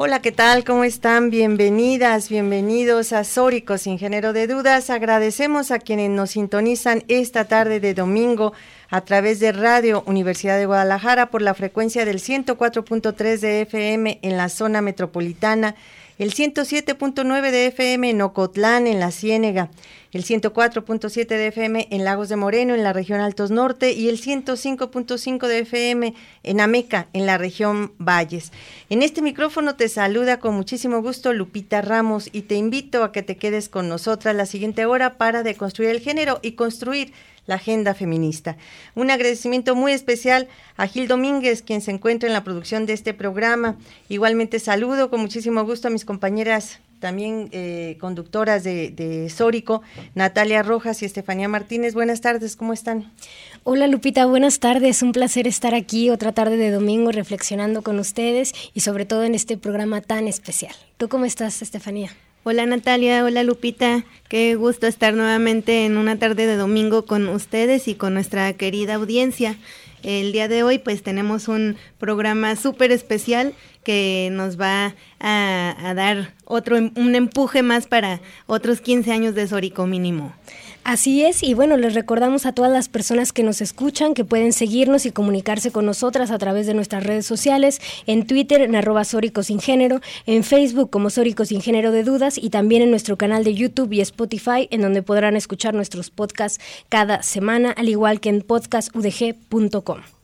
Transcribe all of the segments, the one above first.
Hola, ¿qué tal? ¿Cómo están? Bienvenidas, bienvenidos a Sórico sin género de dudas. Agradecemos a quienes nos sintonizan esta tarde de domingo a través de Radio Universidad de Guadalajara por la frecuencia del 104.3 de FM en la zona metropolitana, el 107.9 de FM en Ocotlán, en la Ciénega, el 104.7 de FM en Lagos de Moreno, en la región Altos Norte, y el 105.5 de FM en Ameca, en la región Valles. En este micrófono te saluda con muchísimo gusto Lupita Ramos y te invito a que te quedes con nosotras la siguiente hora para deconstruir el género y construir la agenda feminista. Un agradecimiento muy especial a Gil Domínguez, quien se encuentra en la producción de este programa. Igualmente saludo con muchísimo gusto a mis compañeras también eh, conductoras de, de Sórico, Natalia Rojas y Estefanía Martínez. Buenas tardes, ¿cómo están? Hola Lupita, buenas tardes. Un placer estar aquí otra tarde de domingo reflexionando con ustedes y sobre todo en este programa tan especial. ¿Tú cómo estás, Estefanía? Hola Natalia, hola Lupita, qué gusto estar nuevamente en una tarde de domingo con ustedes y con nuestra querida audiencia. El día de hoy pues tenemos un programa súper especial que nos va a, dar otro un empuje más para otros 15 años de Sórico mínimo. Así es, y bueno, les recordamos a todas las personas que nos escuchan que pueden seguirnos y comunicarse con nosotras a través de nuestras redes sociales, en Twitter en arroba Sórico Sin Género, en Facebook como Sórico Sin Género de Dudas y también en nuestro canal de YouTube y Spotify en donde podrán escuchar nuestros podcasts cada semana, al igual que en podcastudg.com.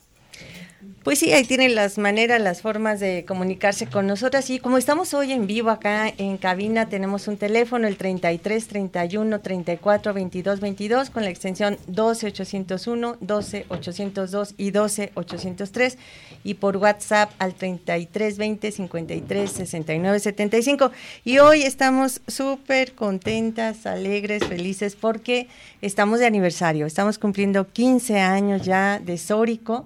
Pues sí, ahí tienen las maneras, las formas de comunicarse con nosotras. Y como estamos hoy en vivo acá en cabina, tenemos un teléfono, el 33 31 34 22 22, con la extensión 12 801, 12 802 y 12 803. Y por WhatsApp al 33 20 53 69 75. Y hoy estamos súper contentas, alegres, felices, porque estamos de aniversario. Estamos cumpliendo 15 años ya de Sórico.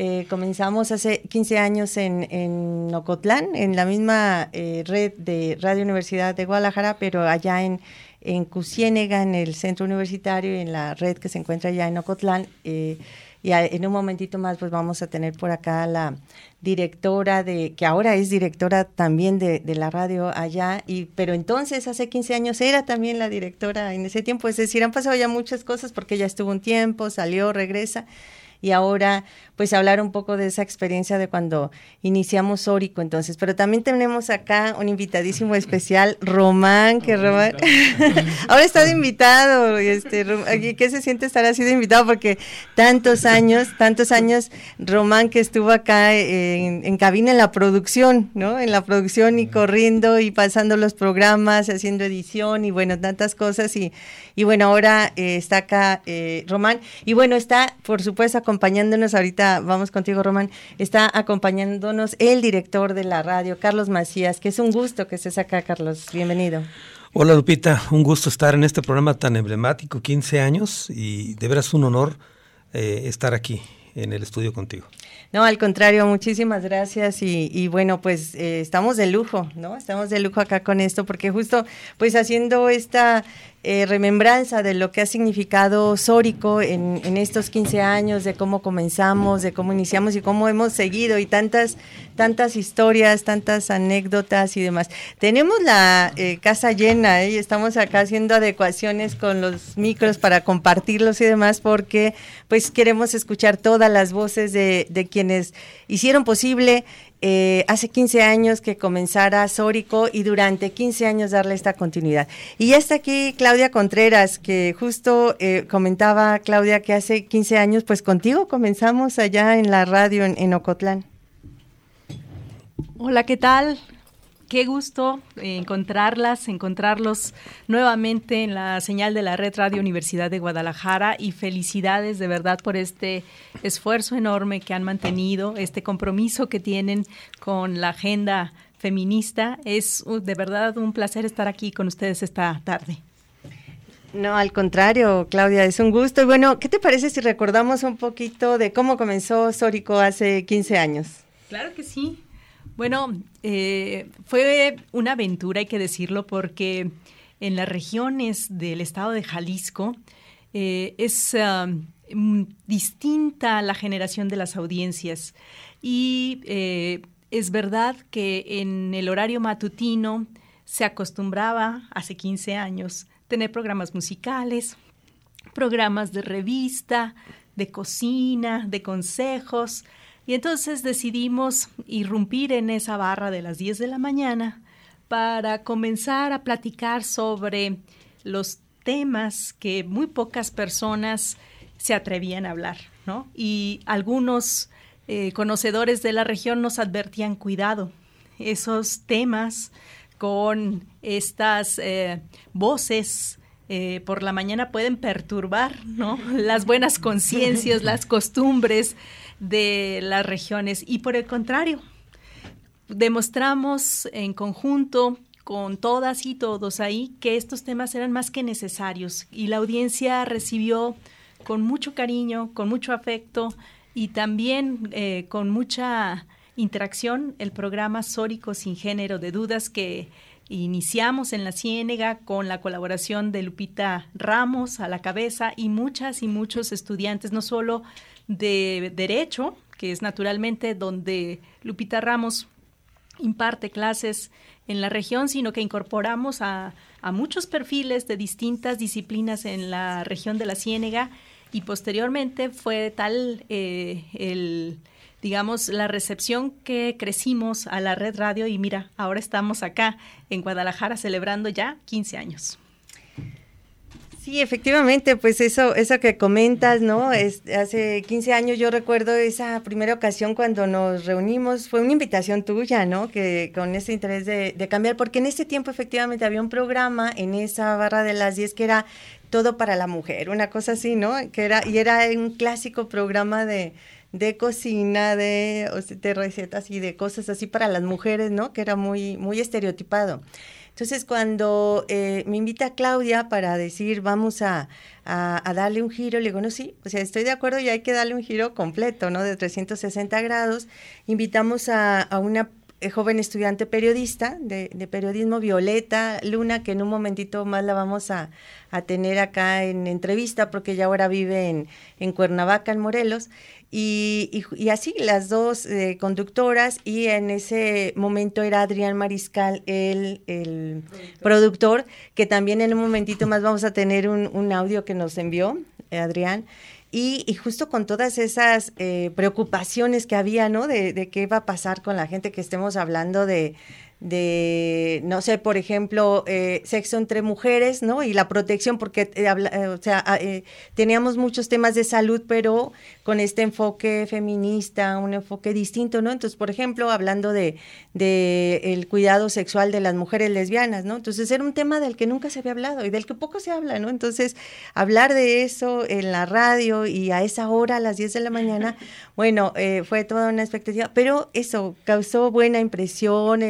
Eh, comenzamos hace 15 años en, en Ocotlán, en la misma eh, red de Radio Universidad de Guadalajara, pero allá en, en Cusiénega, en el centro universitario, y en la red que se encuentra allá en Ocotlán. Eh, y en un momentito más, pues vamos a tener por acá la directora de, que ahora es directora también de, de, la radio allá, y, pero entonces hace 15 años era también la directora en ese tiempo, es decir, han pasado ya muchas cosas porque ella estuvo un tiempo, salió, regresa, y ahora pues hablar un poco de esa experiencia de cuando iniciamos Sórico entonces, pero también tenemos acá un invitadísimo especial, Román, que Román ahora está de invitado, este, ¿qué se siente estar así de invitado? Porque tantos años, tantos años, Román que estuvo acá en, en cabina en la producción, ¿no? En la producción y corriendo y pasando los programas, haciendo edición y bueno, tantas cosas y, y bueno, ahora eh, está acá eh, Román y bueno, está por supuesto acompañándonos ahorita, vamos contigo Román, está acompañándonos el director de la radio, Carlos Macías, que es un gusto que estés acá, Carlos, bienvenido. Hola Lupita, un gusto estar en este programa tan emblemático, 15 años, y de veras un honor eh, estar aquí en el estudio contigo. No, al contrario, muchísimas gracias y, y bueno, pues eh, estamos de lujo, ¿no? Estamos de lujo acá con esto porque justo pues haciendo esta eh, remembranza de lo que ha significado Sórico en, estos 15 años, de cómo comenzamos, de cómo iniciamos y cómo hemos seguido y tantas, tantas historias, tantas anécdotas y demás. Tenemos la eh, casa llena ¿eh? y estamos acá haciendo adecuaciones con los micros para compartirlos y demás porque pues queremos escuchar todas las voces de quienes hicieron posible eh, hace 15 años que comenzara Sórico y durante 15 años darle esta continuidad. Y ya está aquí Claudia Contreras, que justo eh, comentaba Claudia que hace 15 años, pues contigo comenzamos allá en la radio en, en Ocotlán. Hola, ¿qué tal? Qué gusto encontrarlas, encontrarlos nuevamente en la señal de la Red Radio Universidad de Guadalajara y felicidades de verdad por este esfuerzo enorme que han mantenido, este compromiso que tienen con la agenda feminista. Es uh, de verdad un placer estar aquí con ustedes esta tarde. No, al contrario, Claudia, es un gusto. Y bueno, ¿qué te parece si recordamos un poquito de cómo comenzó Sórico hace 15 años? Claro que sí. Bueno, eh, fue una aventura, hay que decirlo, porque en las regiones del estado de Jalisco eh, es um, distinta la generación de las audiencias. Y eh, es verdad que en el horario matutino se acostumbraba hace 15 años tener programas musicales, programas de revista, de cocina, de consejos, y entonces decidimos irrumpir en esa barra de las 10 de la mañana para comenzar a platicar sobre los temas que muy pocas personas se atrevían a hablar, ¿no? Y algunos eh, conocedores de la región nos advertían cuidado, esos temas con estas eh, voces eh, por la mañana pueden perturbar ¿no? las buenas conciencias, las costumbres de las regiones. Y por el contrario, demostramos en conjunto con todas y todos ahí que estos temas eran más que necesarios y la audiencia recibió con mucho cariño, con mucho afecto y también eh, con mucha interacción el programa Sórico sin género de dudas que iniciamos en la Ciénega con la colaboración de Lupita Ramos a la cabeza y muchas y muchos estudiantes, no solo de Derecho, que es naturalmente donde Lupita Ramos imparte clases en la región, sino que incorporamos a, muchos perfiles de distintas disciplinas en la región de la Ciénega y posteriormente fue tal eh, el digamos, la recepción que crecimos a la red radio y mira, ahora estamos acá en Guadalajara celebrando ya 15 años. Sí, efectivamente, pues eso, eso que comentas, ¿no? Es, hace 15 años yo recuerdo esa primera ocasión cuando nos reunimos, fue una invitación tuya, ¿no? Que con ese interés de, de cambiar, porque en ese tiempo efectivamente había un programa en esa barra de las 10 que era todo para la mujer, una cosa así, ¿no? Que era, y era un clásico programa de, de cocina, de, de recetas y de cosas así para las mujeres, ¿no? Que era muy, muy estereotipado. Entonces, cuando eh, me invita Claudia para decir, vamos a, darle un giro, le digo, no, sí, o sea, estoy de acuerdo y hay que darle un giro completo, ¿no? De 360 grados. Invitamos a, una eh, joven estudiante periodista de, periodismo, Violeta Luna, que en un momentito más la vamos a, tener acá en entrevista, porque ella ahora vive en Cuernavaca, en Morelos. Y, y, así las dos eh, conductoras y en ese momento era Adrián Mariscal, el, el productor. que también en un momentito más vamos a tener un, un audio que nos envió eh, Adrián. Y, y, justo con todas esas eh, preocupaciones que había, ¿no? De, de, qué va a pasar con la gente que estemos hablando de, de, no sé, por ejemplo, eh, sexo entre mujeres, ¿no? Y la protección, porque, eh, eh, o sea, ah, teníamos muchos temas de salud, pero con este enfoque feminista, un enfoque distinto, ¿no? Entonces, por ejemplo, hablando de, de el cuidado sexual de las mujeres lesbianas, ¿no? Entonces, era un tema del que nunca se había hablado y del que poco se habla, ¿no? Entonces, hablar de eso en la radio y a esa hora, a las 10 de la mañana, bueno, fue toda una expectativa, pero eso causó buena impresión,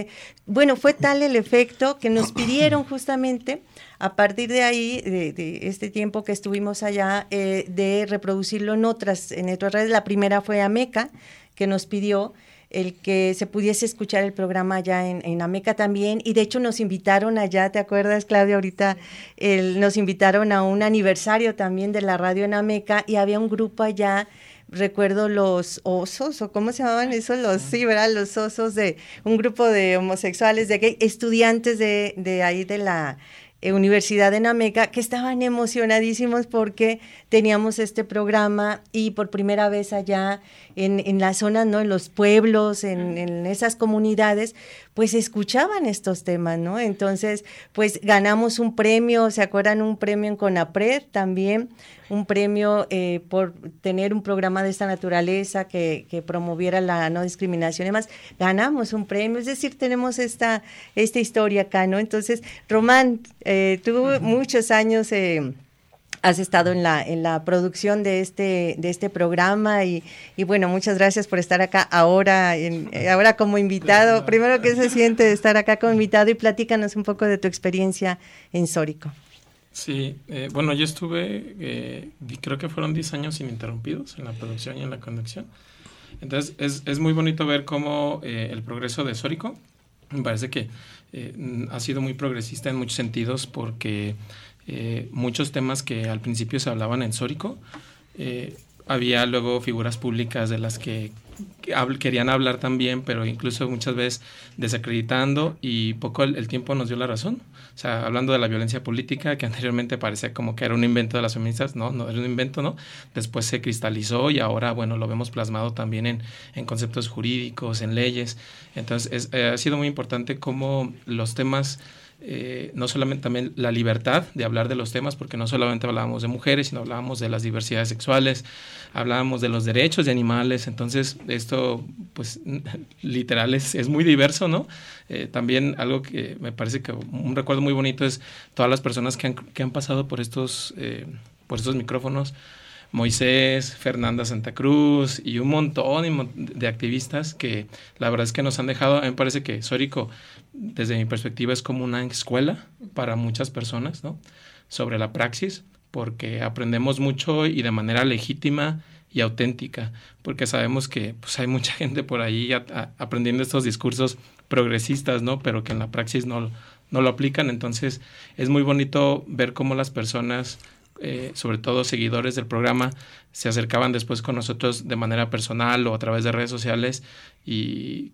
bueno, fue tal el efecto que nos pidieron justamente a partir de ahí, de, este tiempo que estuvimos allá, eh, de reproducirlo en otras, en otras redes. La primera fue Ameca, que nos pidió el que se pudiese escuchar el programa allá en, en, Ameca también. Y de hecho nos invitaron allá, ¿te acuerdas, Claudia? Ahorita el, nos invitaron a un aniversario también de la radio en Ameca y había un grupo allá recuerdo los osos, o cómo se llamaban esos, los, sí, ¿verdad? Los osos de un grupo de homosexuales, de gay, estudiantes de, de ahí de la Universidad de Nameca, que estaban emocionadísimos porque teníamos este programa y por primera vez allá en, en la zona, ¿no? En los pueblos, en, en, esas comunidades, pues escuchaban estos temas, ¿no? Entonces, pues ganamos un premio, ¿se acuerdan? Un premio en CONAPRED también, un premio eh, por tener un programa de esta naturaleza que, que, promoviera la no discriminación y demás. Ganamos un premio, es decir, tenemos esta, esta historia acá, ¿no? Entonces, Román, eh, tuvo muchos años... Eh, has estado en la, en la producción de este, de este programa y, y bueno, muchas gracias por estar acá ahora, en, eh, ahora como invitado. Primero, ¿qué se siente estar acá como invitado? Y platícanos un poco de tu experiencia en Sórico. Sí, eh, bueno, yo estuve, eh, creo que fueron 10 años ininterrumpidos en la producción y en la conducción. Entonces, es, es muy bonito ver cómo el progreso de Sórico, me parece que ha sido muy progresista en muchos sentidos porque eh, muchos temas que al principio se hablaban en Sórico. Eh, había luego figuras públicas de las que, querían hablar también, pero incluso muchas veces desacreditando y poco el, tiempo nos dio la razón. O sea, hablando de la violencia política, que anteriormente parecía como que era un invento de las feministas, no, no era un invento, ¿no? Después se cristalizó y ahora, bueno, lo vemos plasmado también en, en conceptos jurídicos, en leyes. Entonces, eh, ha sido muy importante cómo los temas eh, no solamente la libertad de hablar de los temas, porque no solamente hablábamos de mujeres, sino hablábamos de las diversidades sexuales, hablábamos de los derechos de animales, entonces esto pues literal es, es muy diverso, ¿no? Eh, también algo que me parece que un recuerdo muy bonito es todas las personas que han, que han pasado por estos, eh, por estos micrófonos, Moisés, Fernanda Santa Cruz y un montón de activistas que la verdad es que nos han dejado, a mí me parece que Sórico, desde mi perspectiva, es como una escuela para muchas personas, ¿no? Sobre la praxis, porque aprendemos mucho y de manera legítima y auténtica, porque sabemos que pues, hay mucha gente por ahí aprendiendo estos discursos progresistas, ¿no? Pero que en la praxis no, no lo aplican, entonces es muy bonito ver cómo las personas eh, sobre todo seguidores del programa, se acercaban después con nosotros de manera personal o a través de redes sociales y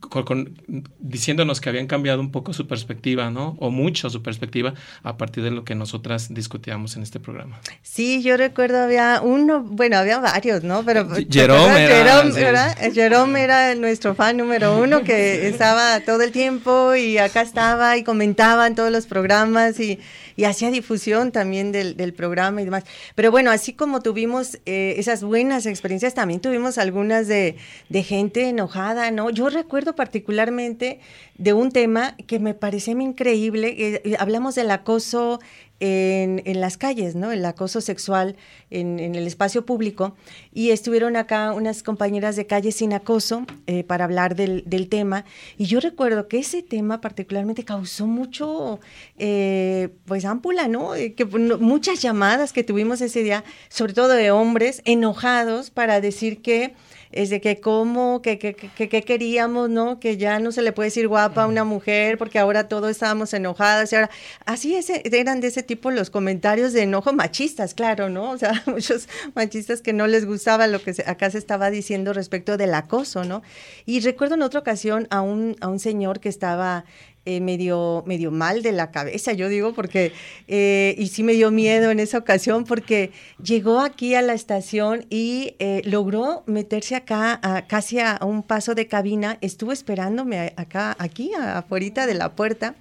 diciéndonos que habían cambiado un poco su perspectiva, ¿no? O mucho su perspectiva a partir de lo que nosotras discutíamos en este programa. Sí, yo recuerdo había uno, bueno, había varios, ¿no? Pero Jerome era, Jerome, era nuestro fan número uno que estaba todo el tiempo y acá estaba y comentaba en todos los programas y, y hacía difusión también del, del, programa y demás. Pero bueno, así como tuvimos eh, esas buenas experiencias, también tuvimos algunas de, de gente enojada, ¿no? Yo recuerdo particularmente de un tema que me parecía increíble, eh, hablamos del acoso en, las calles, ¿no? El acoso sexual en, el espacio público. Y estuvieron acá unas compañeras de calle sin acoso eh, para hablar del, tema. Y yo recuerdo que ese tema particularmente causó mucho, eh, pues, ámpula, ¿no? Que muchas llamadas que tuvimos ese día, sobre todo de hombres enojados para decir que es de que cómo, que, que, que, queríamos, ¿no? Que ya no se le puede decir guapa a una mujer porque ahora todos estábamos enojadas y ahora, así ese, eran de ese tipo los comentarios de enojo machistas, claro, ¿no? O sea, muchos machistas que no les gustaba lo que acá se estaba diciendo respecto del acoso, ¿no? Y recuerdo en otra ocasión a un, a un señor que estaba eh, medio, mal de la cabeza, yo digo, porque, eh, y sí me dio miedo en esa ocasión, porque llegó aquí a la estación y eh, logró meterse acá, a, casi a, un paso de cabina, estuvo esperándome acá, aquí, afuera de la puerta.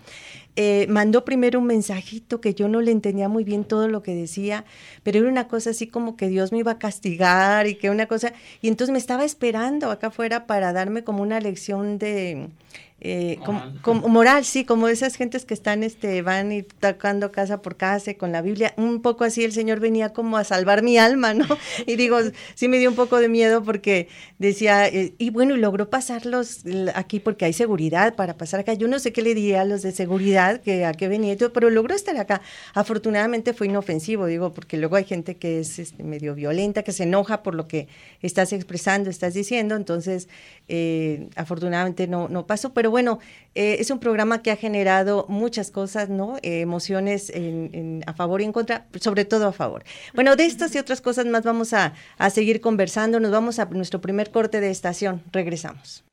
mandó primero un mensajito que yo no le entendía muy bien todo lo que decía, pero era una cosa así como que Dios me iba a castigar y que una cosa, y entonces me estaba esperando acá afuera para darme como una lección de, eh, como, moral, sí, como esas gentes que están, este, van y tocando casa por casa con la Biblia, un poco así el Señor venía como a salvar mi alma, ¿no? Y digo, sí me dio un poco de miedo porque decía, eh, y bueno, y logró pasarlos aquí porque hay seguridad para pasar acá. Yo no sé qué le diría a los de seguridad, que a qué venía, pero logró estar acá. Afortunadamente fue inofensivo, digo, porque luego hay gente que es este, medio violenta, que se enoja por lo que estás expresando, estás diciendo, entonces, eh, afortunadamente no, no pasó, pero bueno, eh, es un programa que ha generado muchas cosas, ¿no? Eh, emociones a favor y en contra, sobre todo a favor. Bueno, de estas y otras cosas más vamos a, a seguir conversando. Nos vamos a nuestro primer corte de estación. Regresamos.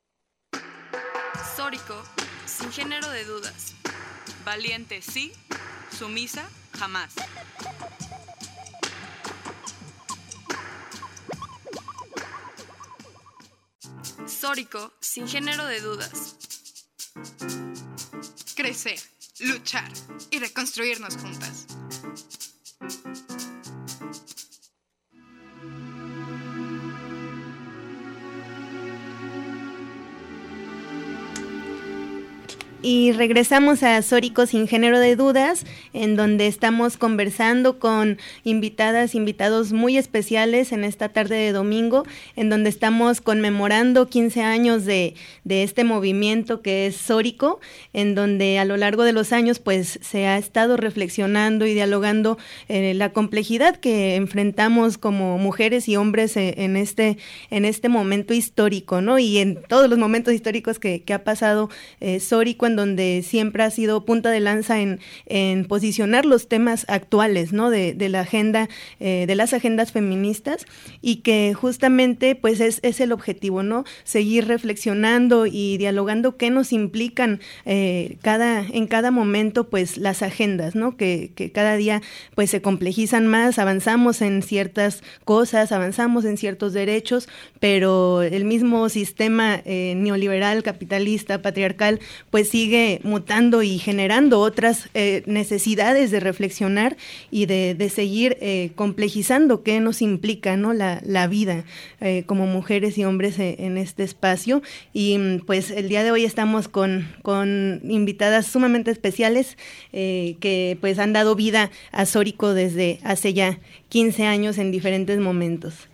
Sórico, sin género de dudas. Valiente sí, sumisa jamás. Sórico, sin género de dudas. Crecer, luchar y reconstruirnos juntas. Y regresamos a Sórico sin género de dudas, en donde estamos conversando con invitadas, invitados muy especiales en esta tarde de domingo, en donde estamos conmemorando 15 años de, de este movimiento que es Sórico, en donde a lo largo de los años pues se ha estado reflexionando y dialogando eh, la complejidad que enfrentamos como mujeres y hombres eh, en, este, en este momento histórico, ¿no? Y en todos los momentos históricos que, que ha pasado eh, Sórico en donde siempre ha sido punta de lanza en, posicionar los temas actuales, ¿no? De, la agenda, eh, de las agendas feministas y que justamente pues es, el objetivo, ¿no? Seguir reflexionando y dialogando qué nos implican eh, cada, en cada momento pues las agendas, ¿no? Que, cada día pues se complejizan más, avanzamos en ciertas cosas, avanzamos en ciertos derechos, pero el mismo sistema eh, neoliberal, capitalista, patriarcal, pues sí sigue mutando y generando otras eh, necesidades de reflexionar y de, seguir eh, complejizando qué nos implica ¿no? la, vida eh, como mujeres y hombres en este espacio. Y mm, pues el día de hoy estamos con, con invitadas sumamente especiales que pues han dado vida a Sórico desde hace ya 15 años en diferentes momentos.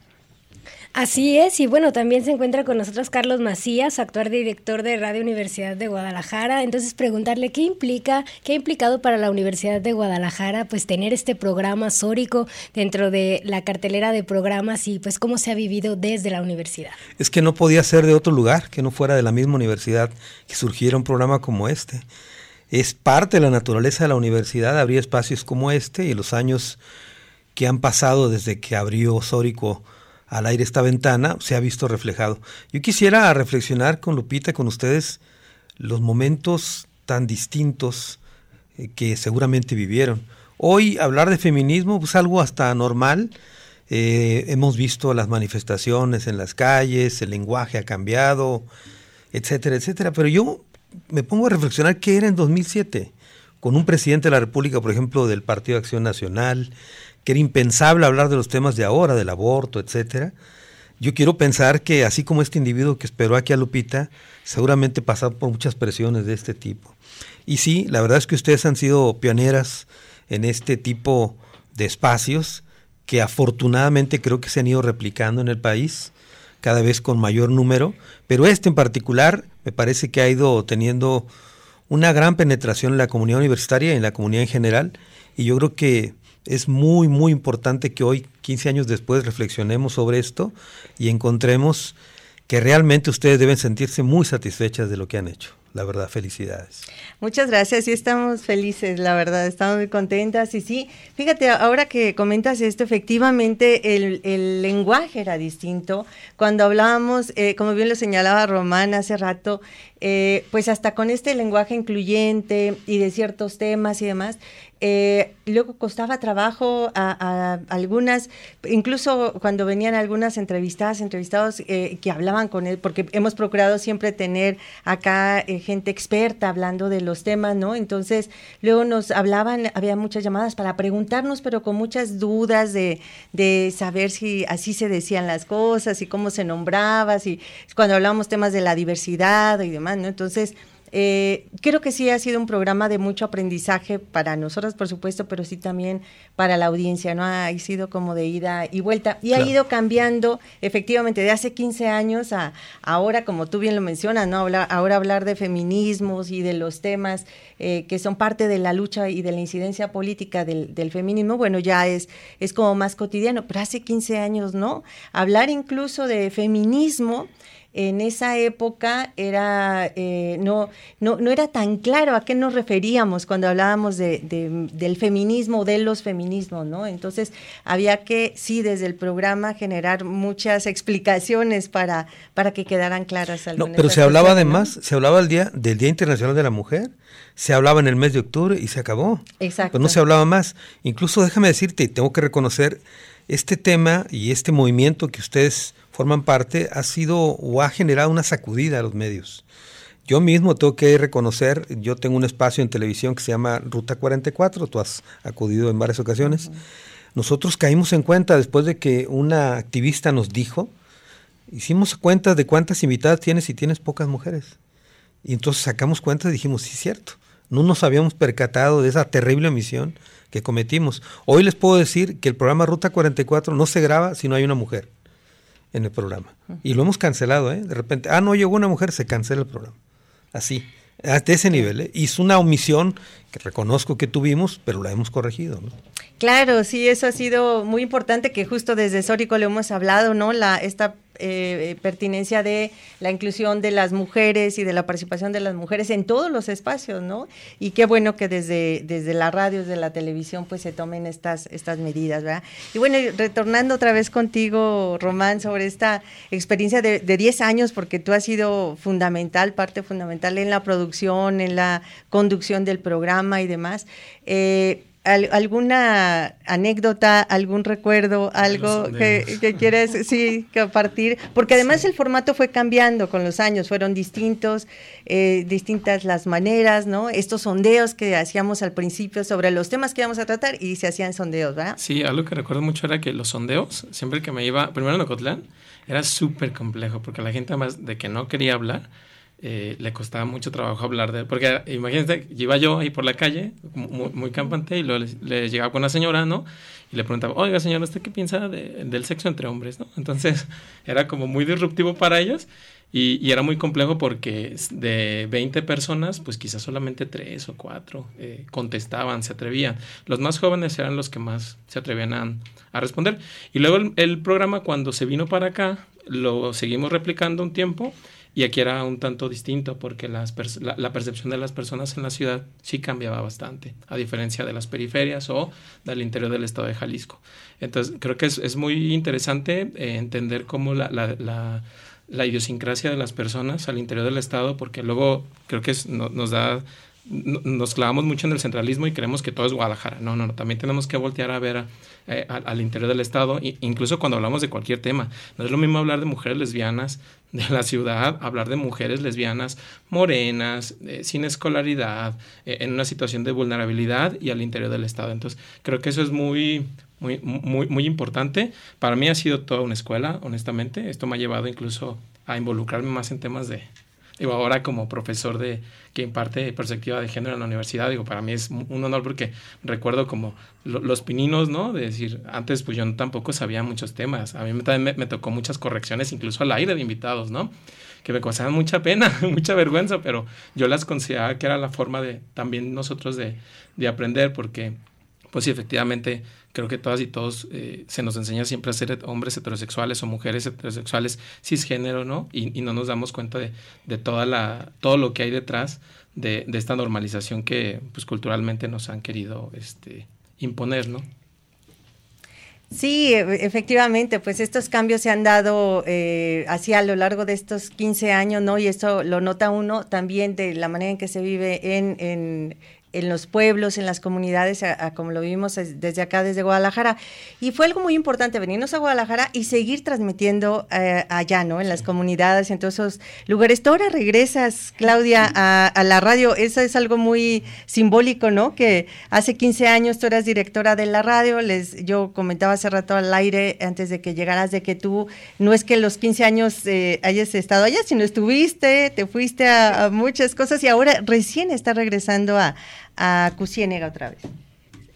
Así es, y bueno, también se encuentra con nosotros Carlos Macías, actual director de Radio Universidad de Guadalajara. Entonces, preguntarle qué implica, qué ha implicado para la Universidad de Guadalajara, pues tener este programa sórico dentro de la cartelera de programas y pues cómo se ha vivido desde la universidad. Es que no podía ser de otro lugar, que no fuera de la misma universidad, que surgiera un programa como este. Es parte de la naturaleza de la universidad, habría espacios como este y los años que han pasado desde que abrió Sórico al aire esta ventana se ha visto reflejado. Yo quisiera reflexionar con Lupita con ustedes los momentos tan distintos eh, que seguramente vivieron. Hoy hablar de feminismo es pues, algo hasta normal. Eh, hemos visto las manifestaciones en las calles, el lenguaje ha cambiado, etcétera, etcétera. Pero yo me pongo a reflexionar qué era en 2007, con un presidente de la República, por ejemplo, del Partido Acción Nacional, que era impensable hablar de los temas de ahora, del aborto, etcétera. Yo quiero pensar que así como este individuo que esperó aquí a Lupita, seguramente pasó por muchas presiones de este tipo. Y sí, la verdad es que ustedes han sido pioneras en este tipo de espacios que afortunadamente creo que se han ido replicando en el país cada vez con mayor número, pero este en particular me parece que ha ido teniendo una gran penetración en la comunidad universitaria y en la comunidad en general, y yo creo que es muy, muy importante que hoy, 15 años después, reflexionemos sobre esto y encontremos que realmente ustedes deben sentirse muy satisfechas de lo que han hecho. La verdad, felicidades. Muchas gracias y estamos felices, la verdad, estamos muy contentas. Y sí, fíjate, ahora que comentas esto, efectivamente el, lenguaje era distinto. Cuando hablábamos, eh, como bien lo señalaba Román hace rato, eh, pues hasta con este lenguaje incluyente y de ciertos temas y demás, eh, luego costaba trabajo a, algunas, incluso cuando venían algunas entrevistadas, entrevistados eh, que hablaban con él, porque hemos procurado siempre tener acá eh, gente experta hablando de los temas, ¿no? Entonces, luego nos hablaban, había muchas llamadas para preguntarnos, pero con muchas dudas de, de saber si así se decían las cosas y cómo se nombraba, si cuando hablábamos temas de la diversidad y demás, ¿no? Entonces, eh, creo que sí ha sido un programa de mucho aprendizaje para nosotras, por supuesto, pero sí también para la audiencia, ¿no? Ha sido como de ida y vuelta y ha ido cambiando efectivamente de hace 15 años a ahora, como tú bien lo mencionas, ¿no? ahora hablar de feminismos y de los temas eh, que son parte de la lucha y de la incidencia política del, del, feminismo, bueno, ya es, es como más cotidiano, pero hace 15 años, ¿no? Hablar incluso de feminismo en esa época era, eh, no, no, no, era tan claro a qué nos referíamos cuando hablábamos de, del feminismo, de los feminismos, ¿no? Entonces había que, sí, desde el programa generar muchas explicaciones para, para que quedaran claras algunas. No, pero se hablaba además, se hablaba el día, del Día Internacional de la Mujer, se hablaba en el mes de octubre y se acabó. Exacto. Pero no se hablaba más. Incluso déjame decirte, y tengo que reconocer, este tema y este movimiento que ustedes forman parte, ha sido o ha generado una sacudida a los medios. Yo mismo tengo que reconocer, yo tengo un espacio en televisión que se llama Ruta 44, tú has acudido en varias ocasiones. Nosotros caímos en cuenta después de que una activista nos dijo, hicimos cuenta de cuántas invitadas tienes y tienes pocas mujeres. Y entonces sacamos cuenta y dijimos, sí, cierto, no nos habíamos percatado de esa terrible omisión que cometimos. Hoy les puedo decir que el programa Ruta 44 no se graba si no hay una mujer en el programa. Y lo hemos cancelado, ¿eh? De repente, ah, no llegó una mujer, se cancela el programa. Así, hasta ese nivel. ¿eh? Es una omisión que reconozco que tuvimos, pero la hemos corregido, ¿no? Claro, sí, eso ha sido muy importante que justo desde Sórico le hemos hablado, ¿no? La, esta eh, pertinencia de la inclusión de las mujeres y de la participación de las mujeres en todos los espacios, ¿no? Y qué bueno que desde, desde la radio, desde la televisión, pues se tomen estas, estas medidas, ¿verdad? Y bueno, retornando otra vez contigo, Román, sobre esta experiencia de, de 10 años, porque tú has sido fundamental, parte fundamental en la producción, en la conducción del programa y demás. Eh, alguna anécdota, algún recuerdo, algo que, que, quieres sí, compartir, porque además el formato fue cambiando con los años, fueron distintos, eh, distintas las maneras, ¿no? Estos sondeos que hacíamos al principio sobre los temas que íbamos a tratar y se hacían sondeos, ¿verdad? Sí, algo que recuerdo mucho era que los sondeos, siempre que me iba, primero en Ocotlán, era súper complejo, porque la gente además de que no quería hablar, eh, le costaba mucho trabajo hablar de porque imagínate, iba yo ahí por la calle, muy, campante, y luego le, llegaba con una señora, ¿no? Y le preguntaba, oiga señora, ¿usted qué piensa del sexo entre hombres, no? Entonces era como muy disruptivo para ellos y, era muy complejo porque de 20 personas, pues quizás solamente 3 o 4 eh, contestaban, se atrevían. Los más jóvenes eran los que más se atrevían a, a responder. Y luego el programa cuando se vino para acá, lo seguimos replicando un tiempo y aquí era un tanto distinto porque la, percepción de las personas en la ciudad sí cambiaba bastante, a diferencia de las periferias o del interior del estado de Jalisco. Entonces, creo que es, es muy interesante eh, entender cómo la, la, la, idiosincrasia de las personas al interior del estado, porque luego creo que nos da nos clavamos mucho en el centralismo y creemos que todo es Guadalajara. No, no, no. También tenemos que voltear a ver eh, al interior del Estado, incluso cuando hablamos de cualquier tema. No es lo mismo hablar de mujeres lesbianas de la ciudad, hablar de mujeres lesbianas morenas, eh, sin escolaridad, eh, en una situación de vulnerabilidad y al interior del Estado. Entonces, creo que eso es muy, muy, muy importante. Para mí ha sido toda una escuela, honestamente. Esto me ha llevado incluso a involucrarme más en temas de, Digo, ahora como profesor de que imparte perspectiva de género en la universidad, digo, para mí es un honor porque recuerdo como los pininos, ¿no? De decir, antes pues yo tampoco sabía muchos temas. A mí también me, tocó muchas correcciones, incluso al aire de invitados, ¿no? Que me causaban mucha pena, mucha vergüenza, pero yo las consideraba que era la forma de también nosotros de, de aprender porque pues sí, efectivamente, creo que todas y todos eh, se nos enseña siempre a ser hombres heterosexuales o mujeres heterosexuales cisgénero, ¿no? Y, no nos damos cuenta de, de, toda la, todo lo que hay detrás de, de, esta normalización que pues culturalmente nos han querido este, imponer, ¿no? Sí, e, efectivamente, pues estos cambios se han dado eh, así a lo largo de estos 15 años, ¿no? Y esto lo nota uno también de la manera en que se vive en, en los pueblos, en las comunidades, como lo vimos desde acá, desde Guadalajara. Y fue algo muy importante venirnos a Guadalajara y seguir transmitiendo eh, allá, ¿no? En las comunidades, en todos esos lugares. Tú ahora regresas, Claudia, a, la radio. Eso es algo muy simbólico, ¿no? Que hace 15 años tú eras directora de la radio. Les, yo comentaba hace rato al aire, antes de que llegaras, de que tú no es que los 15 años eh, hayas estado allá, sino estuviste, te fuiste a muchas cosas y ahora recién estás regresando a a Cusiénega otra vez.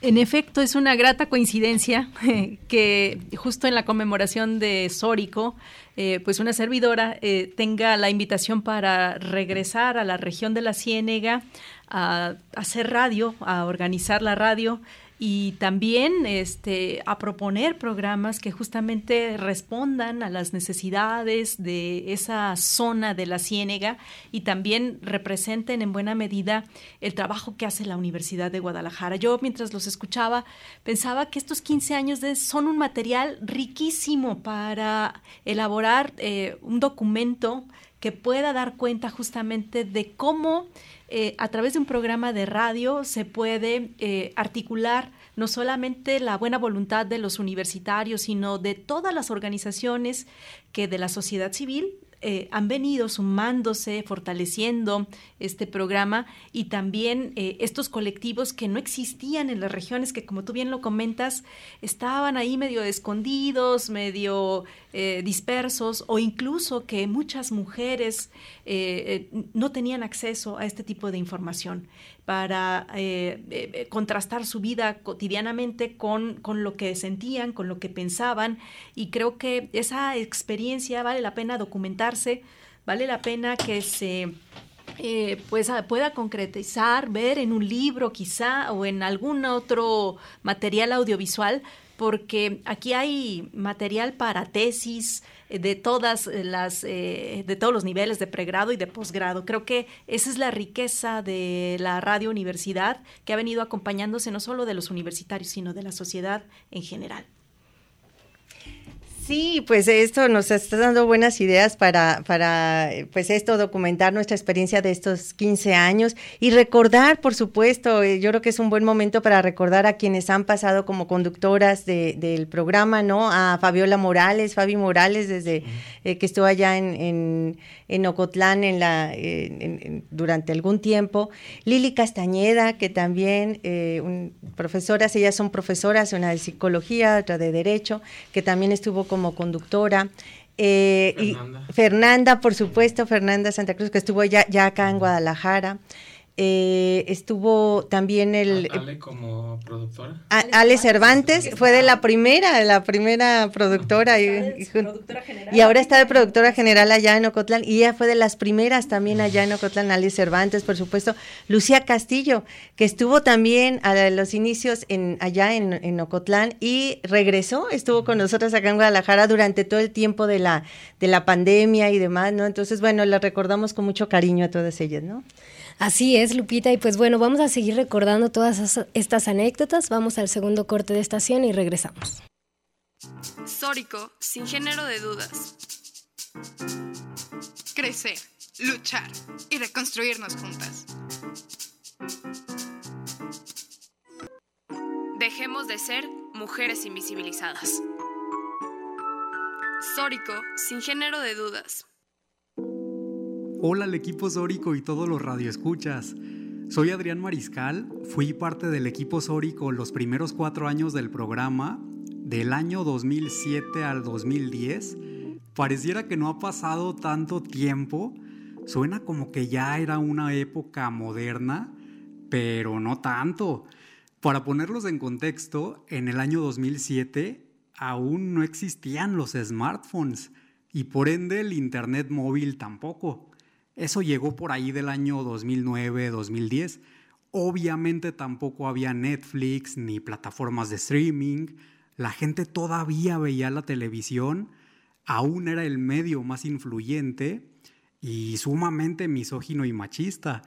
En efecto, es una grata coincidencia que justo en la conmemoración de Sórico, eh, pues una servidora eh, tenga la invitación para regresar a la región de la Ciénega a hacer radio, a organizar la radio y también este, a proponer programas que justamente respondan a las necesidades de esa zona de la ciénega y también representen en buena medida el trabajo que hace la Universidad de Guadalajara. Yo mientras los escuchaba pensaba que estos 15 años de, son un material riquísimo para elaborar eh, un documento que pueda dar cuenta justamente de cómo eh, a través de un programa de radio se puede eh, articular no solamente la buena voluntad de los universitarios, sino de todas las organizaciones que de la sociedad civil eh, han venido sumándose, fortaleciendo este programa y también estos colectivos que no existían en las regiones que, como tú bien lo comentas, estaban ahí medio escondidos, medio eh, dispersos o incluso que muchas mujeres no tenían acceso a este tipo de información para contrastar su vida cotidianamente con, con lo que sentían, con lo que pensaban. Y creo que esa experiencia vale la pena documentarse, vale la pena que se eh, pues pueda concretizar, ver en un libro quizá o en algún otro material audiovisual, porque aquí hay material para tesis eh, de todas las eh, de todos los niveles de pregrado y de posgrado. Creo que esa es la riqueza de la radio universidad que ha venido acompañándose no solo de los universitarios, sino de la sociedad en general. Sí, pues esto nos está dando buenas ideas para, para, pues esto, documentar nuestra experiencia de estos 15 años y recordar, por supuesto, eh, yo creo que es un buen momento para recordar a quienes han pasado como conductoras del programa, ¿no? A Fabiola Morales, Fabi Morales, desde eh, que estuvo allá en, en, Ocotlán en la, durante algún tiempo. Lili Castañeda, que también, eh, un, profesoras, ellas son profesoras, una de psicología, otra de derecho, que también estuvo como conductora. Eh, Fernanda. Y Fernanda, por supuesto, Fernanda Santa Cruz, que estuvo ya, ya acá en Guadalajara. Eh, estuvo también el... Ale como productora. Ale Cervantes fue de la primera, la primera productora. Y, y, ahora está de productora general allá en Ocotlán. Y ella fue de las primeras también allá en Ocotlán. Ale Cervantes, por supuesto. Lucía Castillo, que estuvo también a los inicios en, allá en, en Ocotlán y regresó, estuvo con nosotros acá en Guadalajara durante todo el tiempo de la, de la pandemia y demás, ¿no? Entonces, bueno, la recordamos con mucho cariño a todas ellas, ¿no? Así es, Lupita. Y pues bueno, vamos a seguir recordando todas estas anécdotas. Vamos al segundo corte de estación y regresamos. Sórico, sin género de dudas. Crecer, luchar y reconstruirnos juntas. Dejemos de ser mujeres invisibilizadas. Sórico, sin género de dudas. Hola al equipo Sórico y todos los radioescuchas. Soy Adrián Mariscal, fui parte del equipo Sórico los primeros cuatro años del programa, del año 2007 al 2010. Pareciera que no ha pasado tanto tiempo, suena como que ya era una época moderna, pero no tanto. Para ponerlos en contexto, en el año 2007 aún no existían los smartphones y por ende el Internet móvil tampoco. Eso llegó por ahí del año 2009-2010. Obviamente tampoco había Netflix ni plataformas de streaming. La gente todavía veía la televisión. Aún era el medio más influyente y sumamente misógino y machista.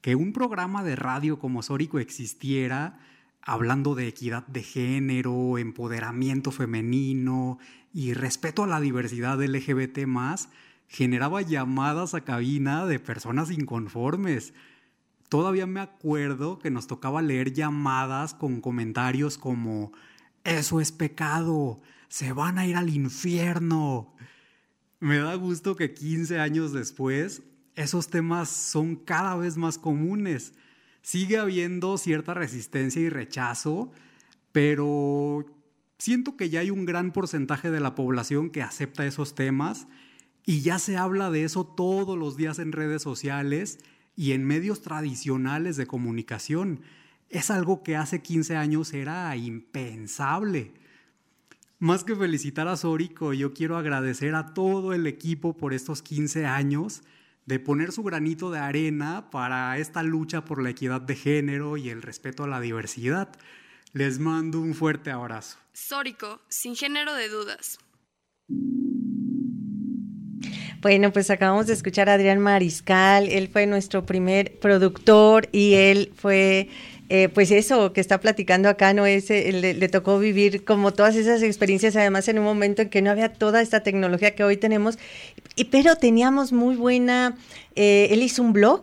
Que un programa de radio como Sórico existiera hablando de equidad de género, empoderamiento femenino y respeto a la diversidad LGBT más, generaba llamadas a cabina de personas inconformes. Todavía me acuerdo que nos tocaba leer llamadas con comentarios como, eso es pecado, se van a ir al infierno. Me da gusto que 15 años después esos temas son cada vez más comunes. Sigue habiendo cierta resistencia y rechazo, pero siento que ya hay un gran porcentaje de la población que acepta esos temas y ya se habla de eso todos los días en redes sociales y en medios tradicionales de comunicación. Es algo que hace 15 años era impensable. Más que felicitar a Sórico, yo quiero agradecer a todo el equipo por estos 15 años de poner su granito de arena para esta lucha por la equidad de género y el respeto a la diversidad. Les mando un fuerte abrazo. Sórico, sin género de dudas. Bueno, pues acabamos de escuchar a Adrián Mariscal, él fue nuestro primer productor y él fue, eh, pues eso que está platicando acá, ¿no? es le, le, tocó vivir como todas esas experiencias, además en un momento en que no había toda esta tecnología que hoy tenemos, y, pero teníamos muy buena, eh, él hizo un blog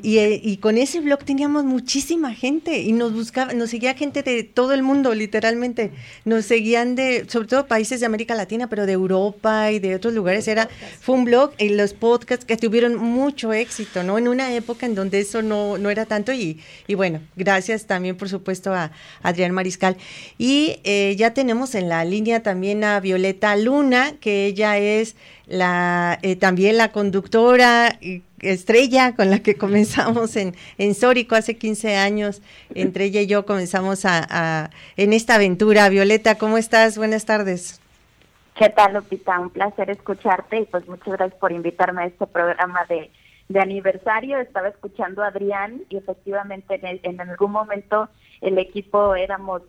Y, eh, y, con ese blog teníamos muchísima gente y nos buscaba, nos seguía gente de todo el mundo, literalmente. Nos seguían de, sobre todo países de América Latina, pero de Europa y de otros lugares. Era, fue un blog y los podcasts que tuvieron mucho éxito, ¿no? En una época en donde eso no, no era tanto. Y, y bueno, gracias también, por supuesto, a Adrián Mariscal. Y eh, ya tenemos en la línea también a Violeta Luna, que ella es la eh, también la conductora estrella con la que comenzamos en, en Sórico hace 15 años. Entre ella y yo comenzamos a, en esta aventura. Violeta, ¿cómo estás? Buenas tardes. ¿Qué tal, Lupita? Un placer escucharte y pues muchas gracias por invitarme a este programa de, de aniversario. Estaba escuchando a Adrián y efectivamente en, en algún momento el equipo éramos